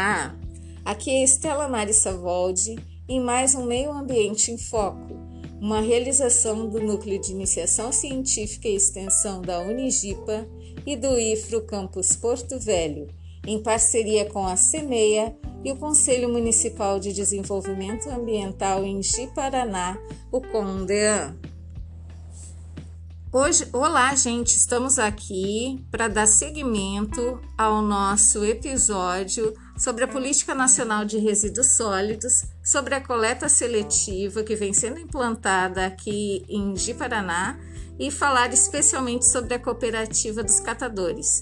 Olá, aqui é Estela Mari Savoldi em mais um Meio Ambiente em Foco, uma realização do Núcleo de Iniciação Científica e Extensão da Unigipa e do IFRO Campus Porto Velho, em parceria com a CEMEIA e o Conselho Municipal de Desenvolvimento Ambiental em Ji-Paraná, o CONDEAN. Hoje, olá, gente, estamos aqui para dar seguimento ao nosso episódio sobre a Política Nacional de Resíduos Sólidos, sobre a coleta seletiva que vem sendo implantada aqui em Ji-Paraná e falar especialmente sobre a cooperativa dos catadores.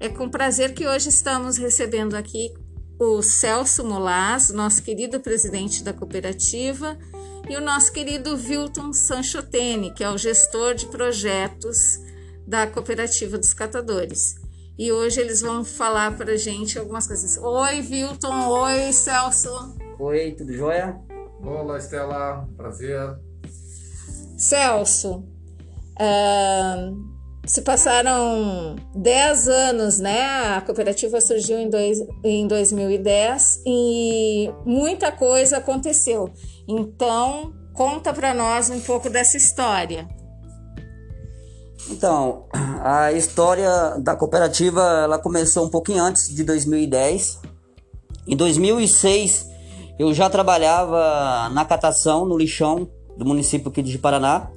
É com prazer que hoje estamos recebendo aqui o Celso Molaz, nosso querido presidente da cooperativa, e o nosso querido Wilton Sanchotene, que é o gestor de projetos da Cooperativa dos Catadores. E hoje eles vão falar para a gente algumas coisas. Oi, Wilton. Oi, Celso. Oi, tudo jóia? Olá, Estela. Prazer. Celso, uh, se passaram 10 anos, né? A cooperativa surgiu em, dois, em 2010 e muita coisa aconteceu. Então, conta para nós um pouco dessa história. Então, a história da cooperativa ela começou um pouquinho antes de 2010. Em 2006, eu já trabalhava na catação no lixão do município aqui de Paraná.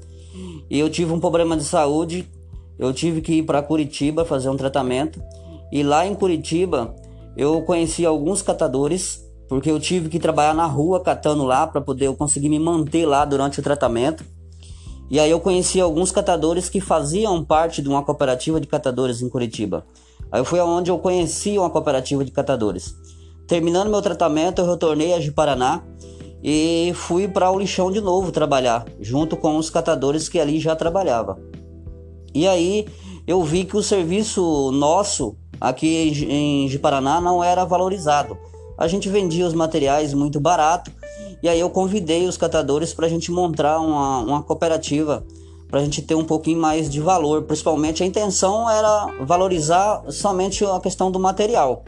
E eu tive um problema de saúde. Eu tive que ir para Curitiba fazer um tratamento. E lá em Curitiba, eu conheci alguns catadores porque eu tive que trabalhar na rua catando lá para poder eu conseguir me manter lá durante o tratamento. E aí eu conheci alguns catadores que faziam parte de uma cooperativa de catadores em Curitiba. Aí foi aonde eu conheci uma cooperativa de catadores. Terminando meu tratamento, eu retornei a Paraná e fui para o lixão de novo trabalhar, junto com os catadores que ali já trabalhava. E aí eu vi que o serviço nosso aqui em Paraná não era valorizado a gente vendia os materiais muito barato e aí eu convidei os catadores para a gente montar uma, uma cooperativa para a gente ter um pouquinho mais de valor. Principalmente a intenção era valorizar somente a questão do material.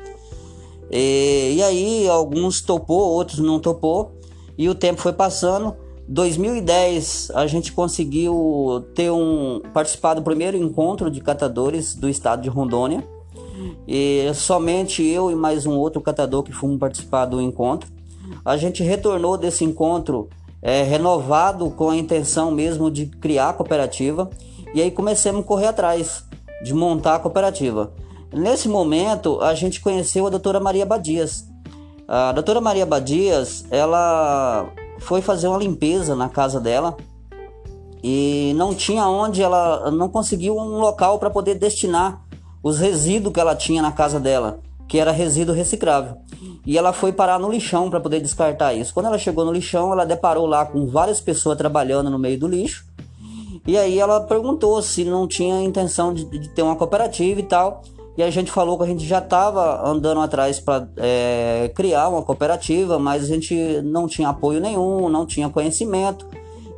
E, e aí alguns topou, outros não topou e o tempo foi passando. 2010 a gente conseguiu ter um participar do primeiro encontro de catadores do estado de Rondônia e somente eu e mais um outro catador que fomos participar do encontro. A gente retornou desse encontro é, renovado com a intenção mesmo de criar a cooperativa e aí começamos a correr atrás de montar a cooperativa. Nesse momento a gente conheceu a doutora Maria Badias. A doutora Maria Badias, ela foi fazer uma limpeza na casa dela e não tinha onde ela não conseguiu um local para poder destinar os resíduos que ela tinha na casa dela, que era resíduo reciclável. E ela foi parar no lixão para poder descartar isso. Quando ela chegou no lixão, ela deparou lá com várias pessoas trabalhando no meio do lixo. E aí ela perguntou se não tinha intenção de, de ter uma cooperativa e tal. E a gente falou que a gente já estava andando atrás para é, criar uma cooperativa, mas a gente não tinha apoio nenhum, não tinha conhecimento.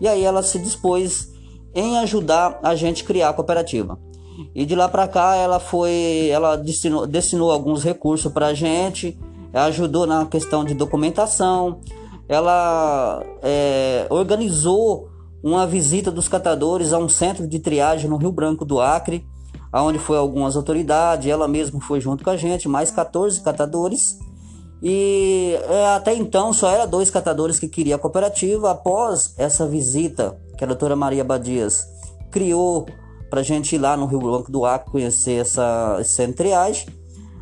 E aí ela se dispôs em ajudar a gente criar a cooperativa. E de lá para cá ela foi, ela destinou, destinou alguns recursos para a gente, ajudou na questão de documentação, ela é, organizou uma visita dos catadores a um centro de triagem no Rio Branco do Acre, aonde foi algumas autoridades, ela mesma foi junto com a gente, mais 14 catadores. E é, até então só era dois catadores que queria a cooperativa. Após essa visita que a doutora Maria Badias criou para a gente ir lá no Rio Branco do Acre conhecer essa, essa.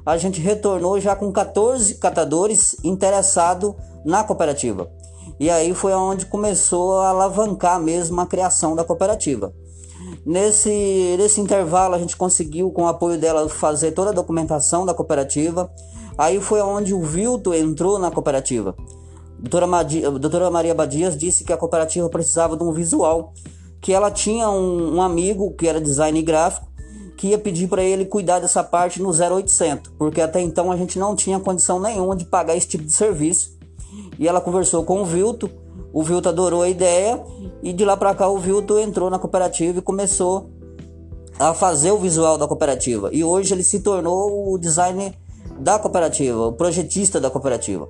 A gente retornou já com 14 catadores interessados na cooperativa. E aí foi onde começou a alavancar mesmo a criação da cooperativa. Nesse, nesse intervalo a gente conseguiu, com o apoio dela, fazer toda a documentação da cooperativa. Aí foi onde o Vilto entrou na cooperativa. Doutora, doutora Maria Badias disse que a cooperativa precisava de um visual que ela tinha um, um amigo que era design gráfico que ia pedir para ele cuidar dessa parte no 0800, porque até então a gente não tinha condição nenhuma de pagar esse tipo de serviço. E ela conversou com o Vilto, o Vilto adorou a ideia e de lá para cá o Vilto entrou na cooperativa e começou a fazer o visual da cooperativa. E hoje ele se tornou o design da cooperativa, o projetista da cooperativa.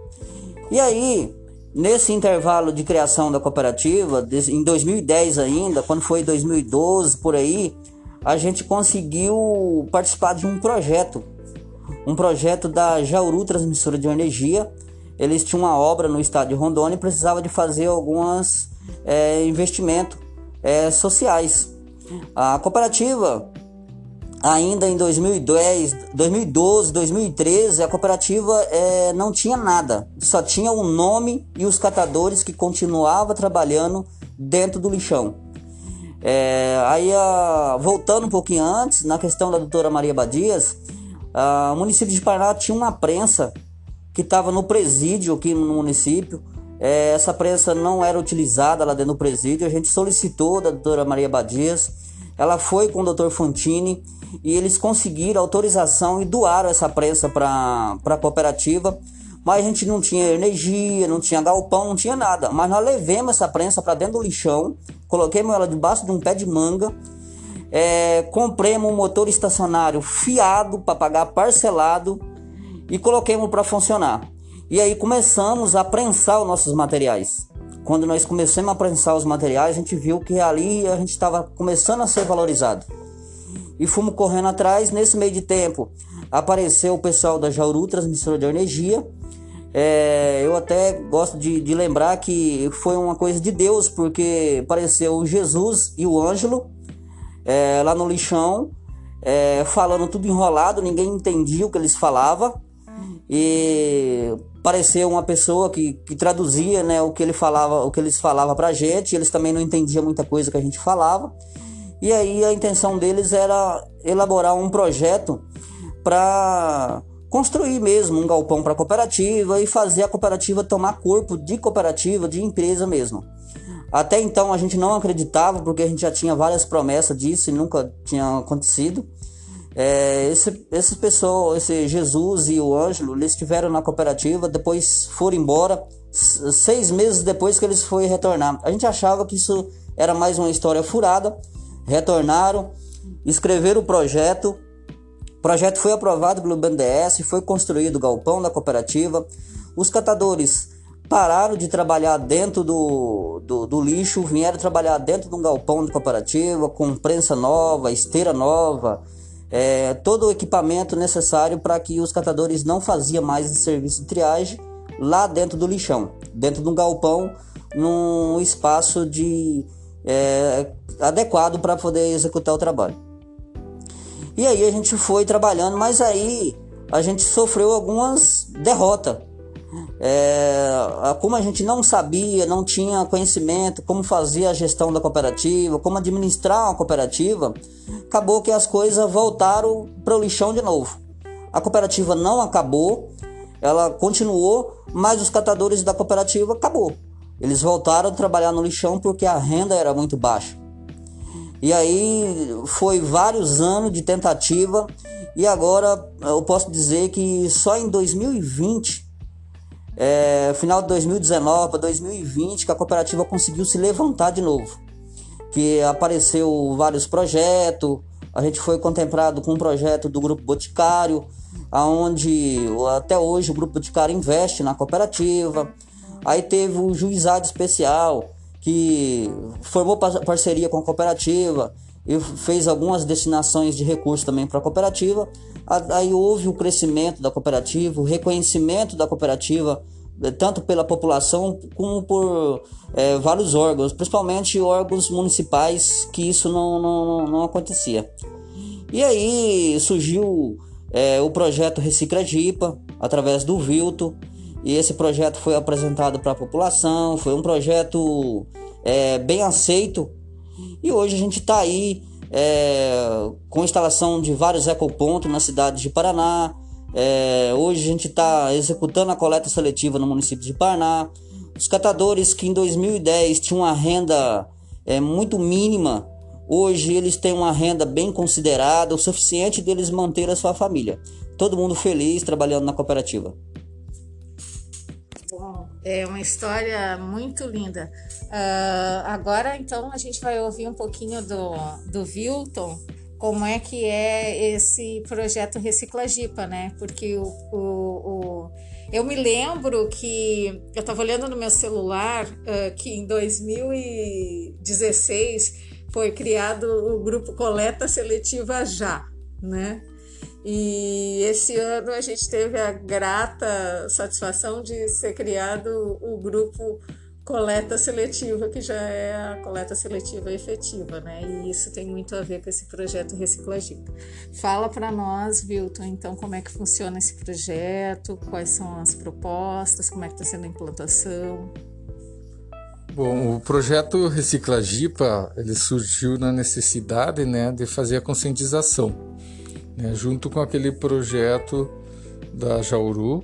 E aí, nesse intervalo de criação da cooperativa, em 2010 ainda, quando foi 2012 por aí, a gente conseguiu participar de um projeto, um projeto da Jauru Transmissora de Energia. Eles tinham uma obra no estado de Rondônia e precisava de fazer alguns é, investimentos é, sociais. A cooperativa ainda em 2010, 2012, 2013, a cooperativa é, não tinha nada, só tinha o um nome e os catadores que continuavam trabalhando dentro do lixão. É, aí, a, voltando um pouquinho antes, na questão da doutora Maria Badias, a, o município de Paraná tinha uma prensa que estava no presídio aqui no município. É, essa prensa não era utilizada lá dentro do presídio. A gente solicitou da doutora Maria Badias. Ela foi com o doutor Fontini e eles conseguiram autorização e doaram essa prensa para a cooperativa. Mas a gente não tinha energia, não tinha galpão, não tinha nada. Mas nós levemos essa prensa para dentro do lixão, coloquemos ela debaixo de um pé de manga, é, compremos um motor estacionário fiado para pagar parcelado e coloquemos para funcionar. E aí começamos a prensar os nossos materiais. Quando nós começamos a prensar os materiais, a gente viu que ali a gente estava começando a ser valorizado e fomos correndo atrás. Nesse meio de tempo apareceu o pessoal da Jauru, transmissora de energia. É, eu até gosto de, de, lembrar que foi uma coisa de Deus, porque apareceu Jesus e o Ângelo é, lá no lixão, é, falando tudo enrolado, ninguém entendia o que eles falavam. E apareceu uma pessoa que, que traduzia né, o que ele falava, o que eles falavam pra gente, eles também não entendiam muita coisa que a gente falava. E aí a intenção deles era elaborar um projeto para construir mesmo um galpão para cooperativa e fazer a cooperativa tomar corpo de cooperativa, de empresa mesmo. Até então a gente não acreditava porque a gente já tinha várias promessas disso e nunca tinha acontecido. É, esse, esse Jesus e o Ângelo, eles estiveram na cooperativa, depois foram embora, seis meses depois que eles foram retornar. A gente achava que isso era mais uma história furada, retornaram, escreveram o projeto. O projeto foi aprovado pelo BNDES, foi construído o galpão da cooperativa. Os catadores pararam de trabalhar dentro do, do, do, lixo, vieram trabalhar dentro de um galpão de cooperativa, com prensa nova, esteira nova, é, todo o equipamento necessário para que os catadores não faziam mais esse serviço de triagem lá dentro do lixão, dentro de um galpão, num espaço de é, adequado para poder executar o trabalho. E aí a gente foi trabalhando, mas aí a gente sofreu algumas derrotas. É, como a gente não sabia, não tinha conhecimento como fazer a gestão da cooperativa, como administrar uma cooperativa, acabou que as coisas voltaram para o lixão de novo. A cooperativa não acabou, ela continuou, mas os catadores da cooperativa acabou. Eles voltaram a trabalhar no lixão porque a renda era muito baixa. E aí foi vários anos de tentativa e agora eu posso dizer que só em 2020, é, final de 2019 para 2020, que a cooperativa conseguiu se levantar de novo. Que apareceu vários projetos, a gente foi contemplado com um projeto do Grupo Boticário, aonde até hoje o Grupo Boticário investe na cooperativa. Aí teve o juizado especial, que formou parceria com a cooperativa e fez algumas destinações de recursos também para a cooperativa. Aí houve o crescimento da cooperativa, o reconhecimento da cooperativa, eh, tanto pela população como por é, vários órgãos, principalmente órgãos municipais, que isso não, não, não acontecia. E aí surgiu é, o projeto Recicla Jipa, através do Vilto, e esse projeto foi apresentado para a população, foi um projeto é, bem aceito e hoje a gente está aí é, com instalação de vários ecopontos na cidade de Paraná. É, hoje a gente está executando a coleta seletiva no município de Paraná. Os catadores que em 2010 tinham uma renda é, muito mínima, hoje eles têm uma renda bem considerada, o suficiente deles manter a sua família. Todo mundo feliz trabalhando na cooperativa. É uma história muito linda. Uh, agora, então, a gente vai ouvir um pouquinho do, do Wilton como é que é esse projeto Reciclagipa, né? Porque o, o, o eu me lembro que eu estava olhando no meu celular uh, que em 2016 foi criado o grupo Coleta Seletiva Já, né? E esse ano a gente teve a grata satisfação de ser criado o grupo coleta seletiva, que já é a coleta seletiva efetiva, né? E isso tem muito a ver com esse projeto Reciclagica. Fala para nós, Vilton, então, como é que funciona esse projeto, quais são as propostas, como é que está sendo a implantação. Bom, o projeto Reciclagipa, ele surgiu na necessidade, né, de fazer a conscientização, né, junto com aquele projeto da Jauru,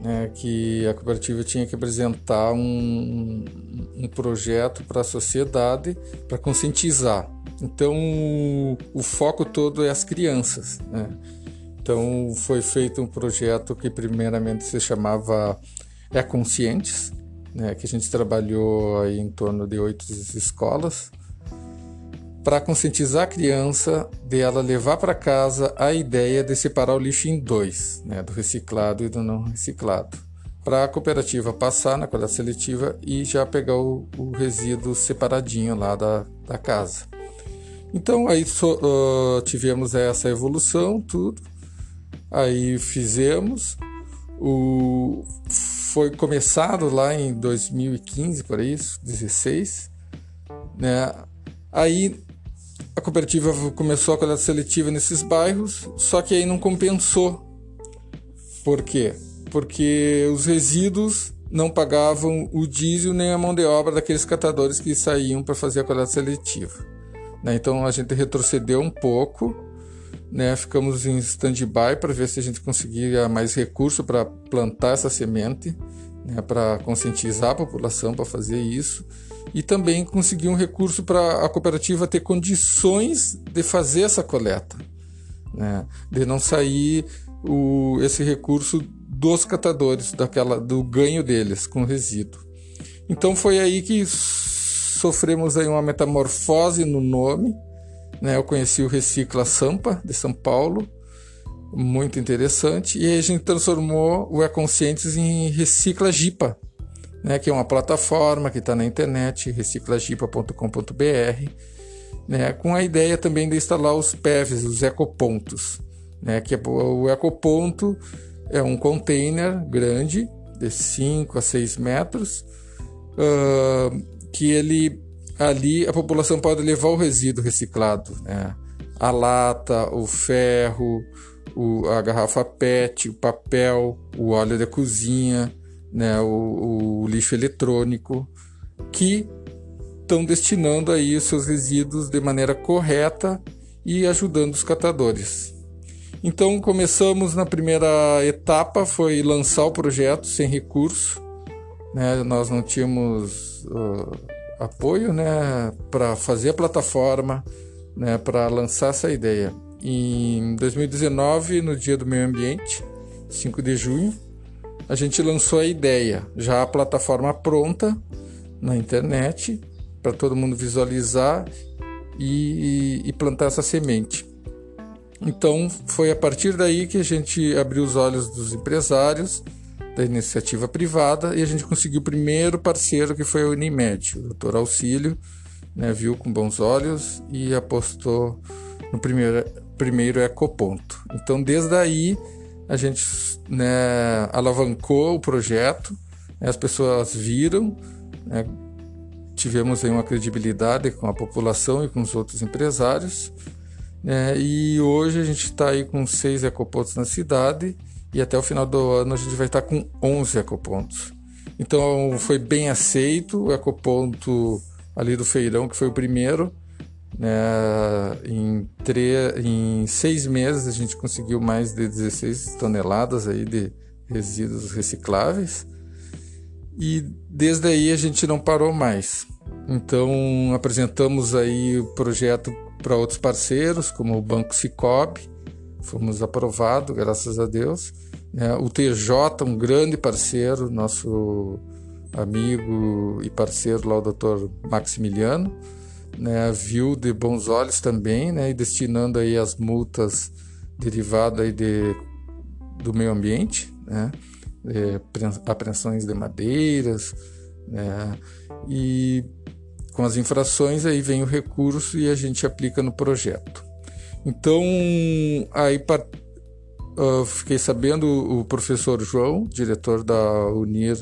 né, que a cooperativa tinha que apresentar um, um projeto para a sociedade para conscientizar. Então, o, foco todo é as crianças. Né? Então, foi feito um projeto que, primeiramente, se chamava É Conscientes, né, que a gente trabalhou em torno de oito escolas para conscientizar a criança de ela levar para casa a ideia de separar o lixo em dois, né, do reciclado e do não reciclado, para a cooperativa passar na coleta seletiva e já pegar o, o resíduo separadinho lá da, da casa. Então aí so, uh, tivemos essa evolução, tudo. Aí fizemos. O, foi começado lá em 2015, por isso, 16. Né? Aí a cooperativa começou a coleta seletiva nesses bairros, só que aí não compensou. Por quê? Porque os resíduos não pagavam o diesel nem a mão de obra daqueles catadores que saíam para fazer a coleta seletiva. Né? Então a gente retrocedeu um pouco, né? ficamos em stand-by para ver se a gente conseguia mais recurso para plantar essa semente, né? para conscientizar a população para fazer isso e também conseguir um recurso para a cooperativa ter condições de fazer essa coleta, né? de não sair o, esse recurso dos catadores, daquela, do ganho deles com resíduo. Então foi aí que sofremos aí uma metamorfose no nome. Né? Eu conheci o Recicla Sampa, de São Paulo, muito interessante, e aí a gente transformou o E-Conscientes em Recicla Gipa, né, que é uma plataforma que está na internet, reciclagipa.com.br, né, com a ideia também de instalar os PEVs, os ecopontos. Né, que é, o ecoponto é um container grande, de 5 a 6 metros, uh, que ele ali a população pode levar o resíduo reciclado, né, a lata, o ferro, o, a garrafa PET, o papel, o óleo da cozinha, né, o, o lixo eletrônico, que estão destinando aí os seus resíduos de maneira correta e ajudando os catadores. Então começamos na primeira etapa, foi lançar o projeto sem recurso. Né? Nós não tínhamos uh, apoio né, para fazer a plataforma, né, para lançar essa ideia. Em 2019, no Dia do Meio Ambiente, 5 de junho, a gente lançou a ideia, já a plataforma pronta na internet, para todo mundo visualizar e, e, plantar essa semente. Então foi a partir daí que a gente abriu os olhos dos empresários da iniciativa privada e a gente conseguiu o primeiro parceiro que foi a Unimed, o doutor Auxílio, né, viu com bons olhos e apostou no primeiro, primeiro ecoponto. Então desde aí a gente né, alavancou o projeto, né, as pessoas viram, né, tivemos aí uma credibilidade com a população e com os outros empresários, né, e hoje a gente está aí com seis ecopontos na cidade e até o final do ano a gente vai estar com 11 ecopontos. Então foi bem aceito o ecoponto ali do Feirão, que foi o primeiro, né? Em, em seis meses a gente conseguiu mais de 16 toneladas aí de resíduos recicláveis e desde aí a gente não parou mais. Então apresentamos aí o projeto para outros parceiros, como o Banco Cicobi, fomos aprovados, graças a Deus. Né? O TJ, um grande parceiro, nosso amigo e parceiro lá, o Dr. Maximiliano, né, viu de bons olhos também, né, e destinando aí as multas derivadas aí de, do meio ambiente, né, apreensões de madeiras, né, e com as infrações aí vem o recurso e a gente aplica no projeto. Então, aí uh, fiquei sabendo o professor João, diretor da Unir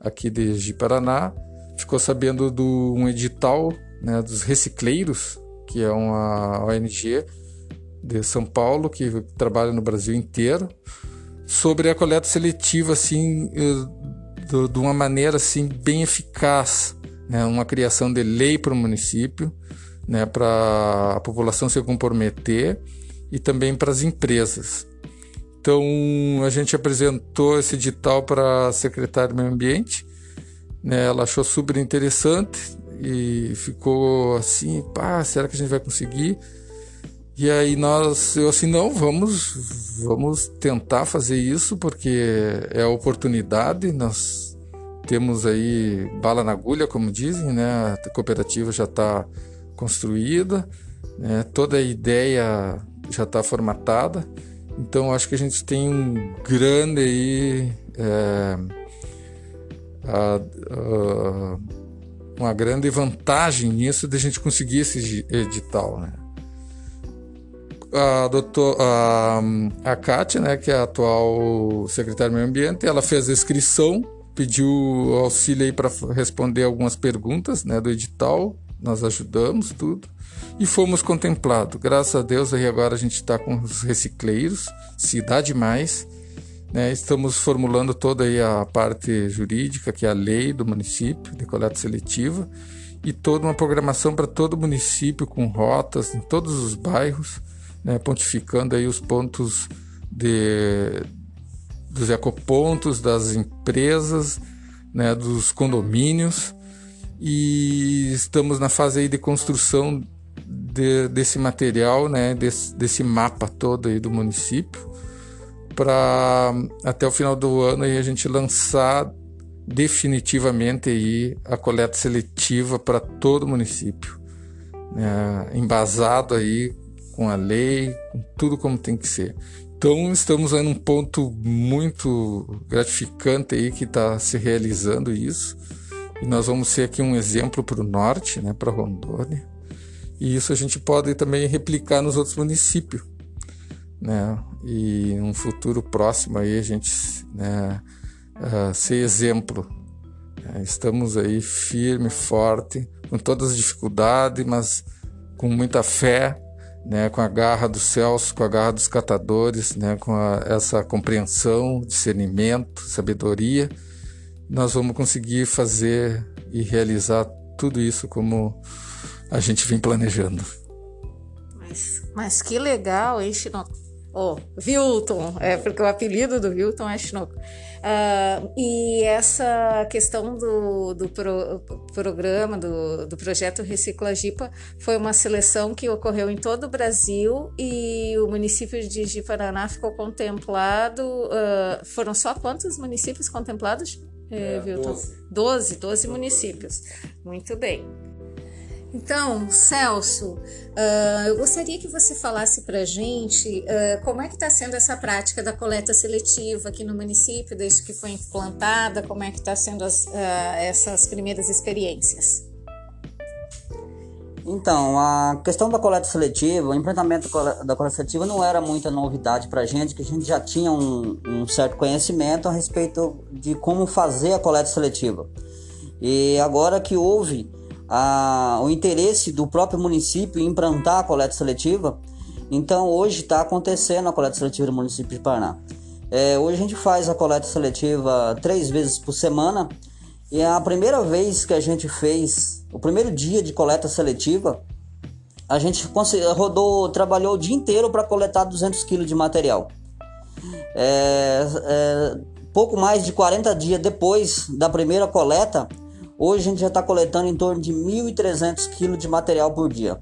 aqui de Ji-Paraná, ficou sabendo do um edital né, dos recicleiros, que é uma ONG de São Paulo que trabalha no Brasil inteiro, sobre a coleta seletiva assim eh, de uma maneira assim bem eficaz né, uma criação de lei para o município, né, para a população se comprometer e também para as empresas. Então a gente apresentou esse edital para a secretária do Meio Ambiente, né, ela achou super interessante e ficou assim, pá, será que a gente vai conseguir? E aí nós, eu assim, não, vamos, vamos tentar fazer isso porque é a oportunidade, nós temos aí bala na agulha, como dizem, né? A cooperativa já está construída, né? toda a ideia já está formatada. Então acho que a gente tem um grande aí é, a, a, uma grande vantagem nisso de a gente conseguir esse edital, né? A, doutor, a, a Kátia, né, que é a atual secretária do Meio Ambiente, ela fez a inscrição pediu auxílio aí para responder algumas perguntas né, do edital, nós ajudamos tudo e fomos contemplados. Graças a Deus aí agora a gente está com os recicleiros, se dá demais. Né, estamos formulando toda a parte jurídica, que é a lei do município de coleta seletiva, e toda uma programação para todo o município com rotas em todos os bairros, né, pontificando aí os pontos de, dos ecopontos, das empresas, né, dos condomínios. E estamos na fase aí de construção de, desse material, né, desse, desse mapa todo aí do município para até o final do ano aí a gente lançar definitivamente aí a coleta seletiva para todo o município, né, embasado aí com a lei, com tudo como tem que ser. Então estamos em um ponto muito gratificante aí que está se realizando isso. E nós vamos ser aqui um exemplo para o norte, né, para Rondônia. E isso a gente pode também replicar nos outros municípios. Né? E um futuro próximo aí a gente né, uh, ser exemplo. Né? Estamos aí firme, forte, com todas as dificuldades, mas com muita fé né, com a garra dos céus, com a garra dos catadores, né, com a, essa compreensão, discernimento, sabedoria, nós vamos conseguir fazer e realizar tudo isso como a gente vem planejando. Mas, mas que legal, hein, Chinoco? Oh, Wilton, é porque o apelido do Wilton é Chinoco. Uh, e essa questão do, do pro, programa, do, do projeto Recicla Jipa, foi uma seleção que ocorreu em todo o Brasil e o município de Jiparaná ficou contemplado. Uh, foram só quantos municípios contemplados? É, é, 12. 12, 12 municípios. Muito bem. Então, Celso, uh, eu gostaria que você falasse para a gente uh, como é que está sendo essa prática da coleta seletiva aqui no município, desde que foi implantada, como é que está sendo as, uh, essas primeiras experiências. Então, a questão da coleta seletiva, o implantamento da coleta seletiva não era muita novidade para a gente, que a gente já tinha um, um certo conhecimento a respeito de como fazer a coleta seletiva. E agora que houve a, o interesse do próprio município em implantar a coleta seletiva. Então hoje está acontecendo a coleta seletiva do município de Paraná. É, hoje a gente faz a coleta seletiva três vezes por semana e é a primeira vez que a gente fez o primeiro dia de coleta seletiva, a gente rodou, trabalhou o dia inteiro para coletar 200 kg de material. É, é, pouco mais de 40 dias depois da primeira coleta, Hoje a gente já está coletando em torno de 1.300 kg de material por dia.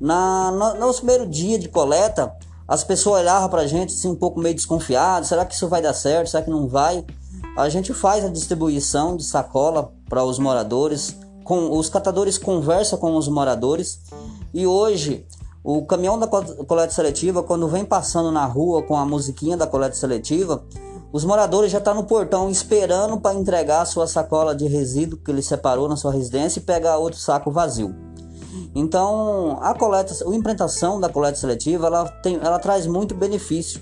Na, no, no primeiro dia de coleta, as pessoas olhavam para a gente assim, um pouco meio desconfiado: será que isso vai dar certo? Será que não vai? A gente faz a distribuição de sacola para os moradores com, os catadores conversam com os moradores e hoje o caminhão da coleta seletiva, quando vem passando na rua com a musiquinha da coleta seletiva, os moradores já estão tá no portão esperando para entregar sua sacola de resíduo que ele separou na sua residência e pegar outro saco vazio. Então, a coleta, a implantação da coleta seletiva, ela, tem, ela traz muito benefício.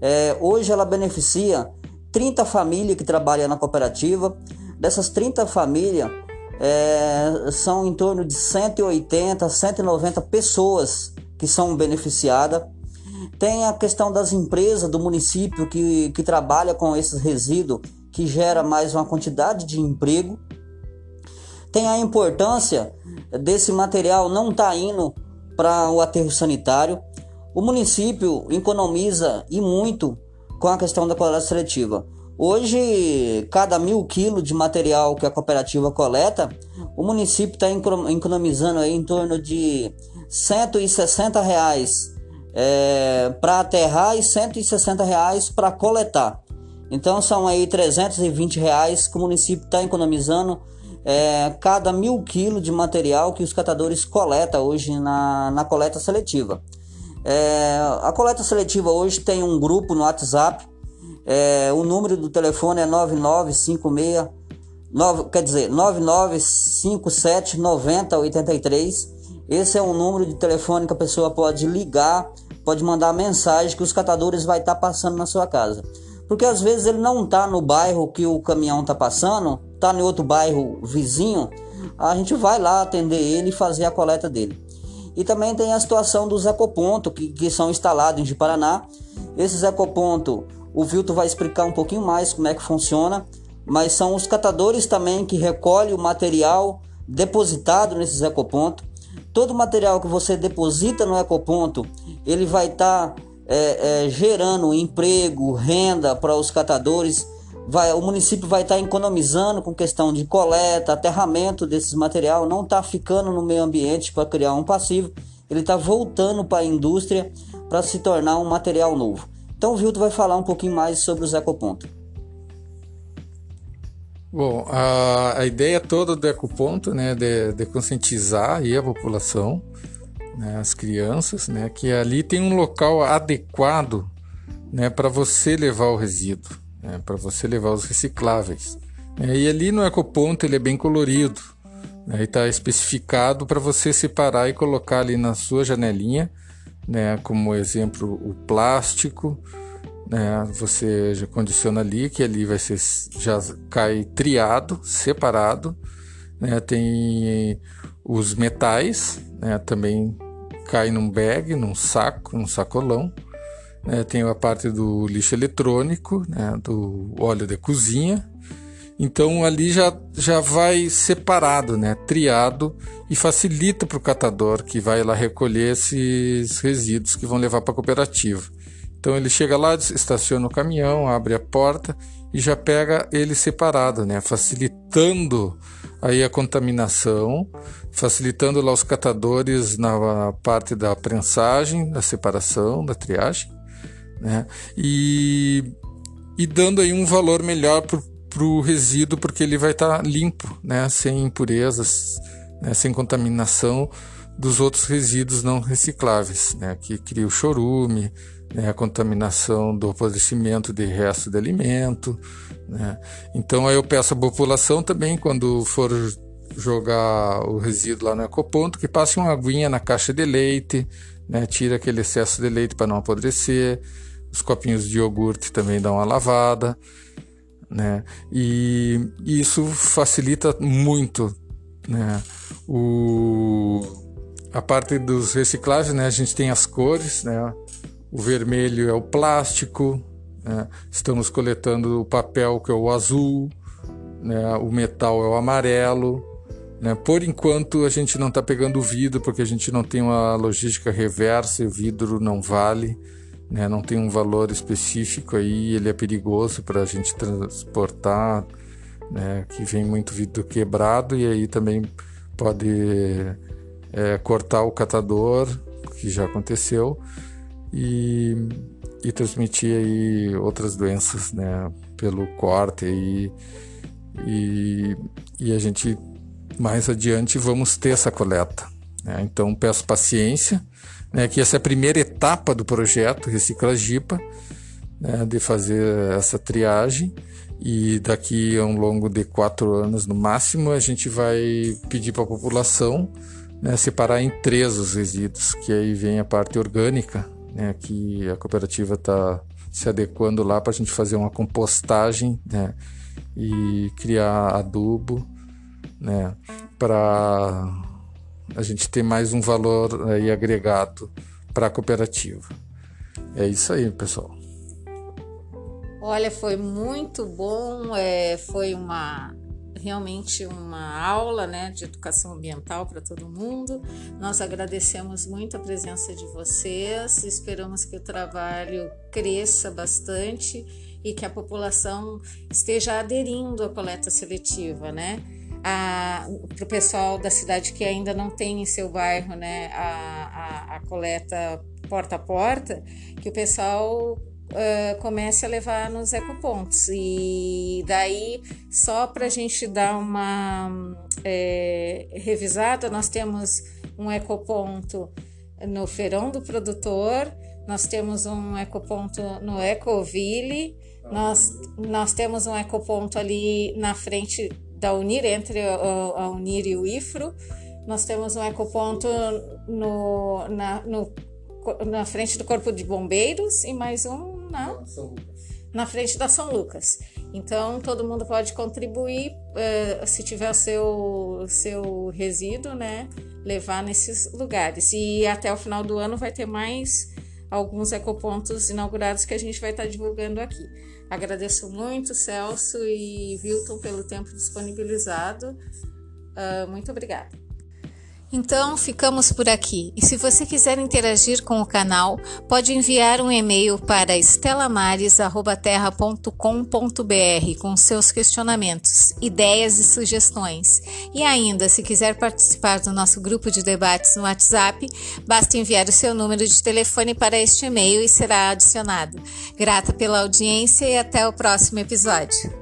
É, hoje ela beneficia 30 famílias que trabalham na cooperativa. Dessas 30 famílias, é, são em torno de 180, 190 pessoas que são beneficiadas. Tem a questão das empresas do município que, que trabalha com esses resíduos, que gera mais uma quantidade de emprego. Tem a importância desse material não estar tá indo para o aterro sanitário. O município economiza e muito com a questão da coleta seletiva. Hoje, cada mil quilos de material que a cooperativa coleta, o município está economizando aí em torno de 160 reais é, para aterrar e 160 reais para coletar. Então são aí 320 reais que o município está economizando é, cada mil quilos de material que os catadores coletam hoje na, na coleta seletiva. É, a coleta seletiva hoje tem um grupo no WhatsApp é, o número do telefone é 9956 9, quer dizer, 9957 9083. Esse é um número de telefone que a pessoa pode ligar, pode mandar mensagem que os catadores vai estar tá passando na sua casa. Porque às vezes ele não está no bairro que o caminhão está passando, está em outro bairro vizinho, a gente vai lá atender ele e fazer a coleta dele. E também tem a situação dos ecopontos que, que são instalados em Paraná. Esses ecopontos o Vilto vai explicar um pouquinho mais como é que funciona, mas são os catadores também que recolhem o material depositado nesses ecopontos. Todo material que você deposita no ecoponto, ele vai estar tá, é, é, gerando emprego, renda para os catadores. Vai, o município vai estar tá economizando com questão de coleta, aterramento desses material, não está ficando no meio ambiente para criar um passivo, ele está voltando para a indústria para se tornar um material novo. Então o Vilto vai falar um pouquinho mais sobre os ecopontos. Bom, a, a ideia toda do ecoponto, né, de, de conscientizar aí a população, né, as crianças, né, que ali tem um local adequado, né, para você levar o resíduo, né, para você levar os recicláveis. É, e ali no ecoponto ele é bem colorido, né, e está especificado para você separar e colocar ali na sua janelinha né? Como exemplo, o plástico, né? Você já condiciona ali que ali vai ser já cai triado, separado, né? Tem os metais, né? Também cai num bag, num saco, num sacolão. Né? Tem a parte do lixo eletrônico, né? Do óleo de cozinha, então ali já, já vai separado, né? triado e facilita para o catador que vai lá recolher esses resíduos que vão levar para a cooperativa. Então ele chega lá, estaciona o caminhão, abre a porta e já pega ele separado, né? facilitando aí a contaminação, facilitando lá os catadores na parte da prensagem, da separação, da triagem, né? e, e dando aí um valor melhor para o resíduo porque ele vai estar tá limpo, né, sem impurezas, né, sem contaminação dos outros resíduos não recicláveis, né, que cria o chorume, né, a contaminação do apodrecimento de resto de alimento. Né. Então aí eu peço à população também, quando for jogar o resíduo lá no ecoponto, que passe uma aguinha na caixa de leite, né, tira aquele excesso de leite para não apodrecer, os copinhos de iogurte também dão uma lavada né? E isso facilita muito, né? O a parte dos reciclagens, né? A gente tem as cores, né? O vermelho é o plástico, né? estamos coletando o papel que é o azul, né? O metal é o amarelo, né? Por enquanto a gente não está pegando o vidro porque a gente não tem uma logística reversa, o vidro não vale né? não tem um valor específico aí, ele é perigoso para a gente transportar, né? que vem muito vidro quebrado e aí também pode é, cortar o catador, que já aconteceu, e, e transmitir aí outras doenças né? pelo corte aí, e, e a gente mais adiante vamos ter essa coleta. Né? Então peço paciência, né, que essa é a primeira etapa do projeto Recicla Jipa, né, de fazer essa triagem e daqui a um longo de quatro anos no máximo a gente vai pedir para a população né, separar em três os resíduos, que aí vem a parte orgânica, né, que a cooperativa está se adequando lá para a gente fazer uma compostagem né, e criar adubo né, para a gente ter mais um valor aí agregado para a cooperativa. É isso aí, pessoal. Olha, foi muito bom, é, foi uma realmente uma aula né, de educação ambiental para todo mundo. Nós agradecemos muito a presença de vocês, esperamos que o trabalho cresça bastante e que a população esteja aderindo à coleta seletiva, né? Para o pessoal da cidade que ainda não tem em seu bairro né, a, a, a coleta porta a porta, que o pessoal uh, comece a levar nos ecopontos. E daí, só para a gente dar uma é, revisada, nós temos um ecoponto no Feirão do Produtor, nós temos um ecoponto no Ecoville, nós, nós temos um ecoponto ali na frente da Unir, entre a, Unir e o IFRO, nós temos um ecoponto no, na, no, na frente do Corpo de Bombeiros e mais um na, na frente da São Lucas. Então todo mundo pode contribuir uh, se tiver o seu, seu resíduo, né? Levar nesses lugares. E até o final do ano vai ter mais alguns ecopontos inaugurados que a gente vai estar divulgando aqui. Agradeço muito, Celso e Wilton, pelo tempo disponibilizado. Uh, muito obrigada. Então, ficamos por aqui. E se você quiser interagir com o canal, pode enviar um e-mail para estelamares@terra.com.br com seus questionamentos, ideias e sugestões. E ainda, se quiser participar do nosso grupo de debates no WhatsApp, basta enviar o seu número de telefone para este e-mail e será adicionado. Grata pela audiência e até o próximo episódio.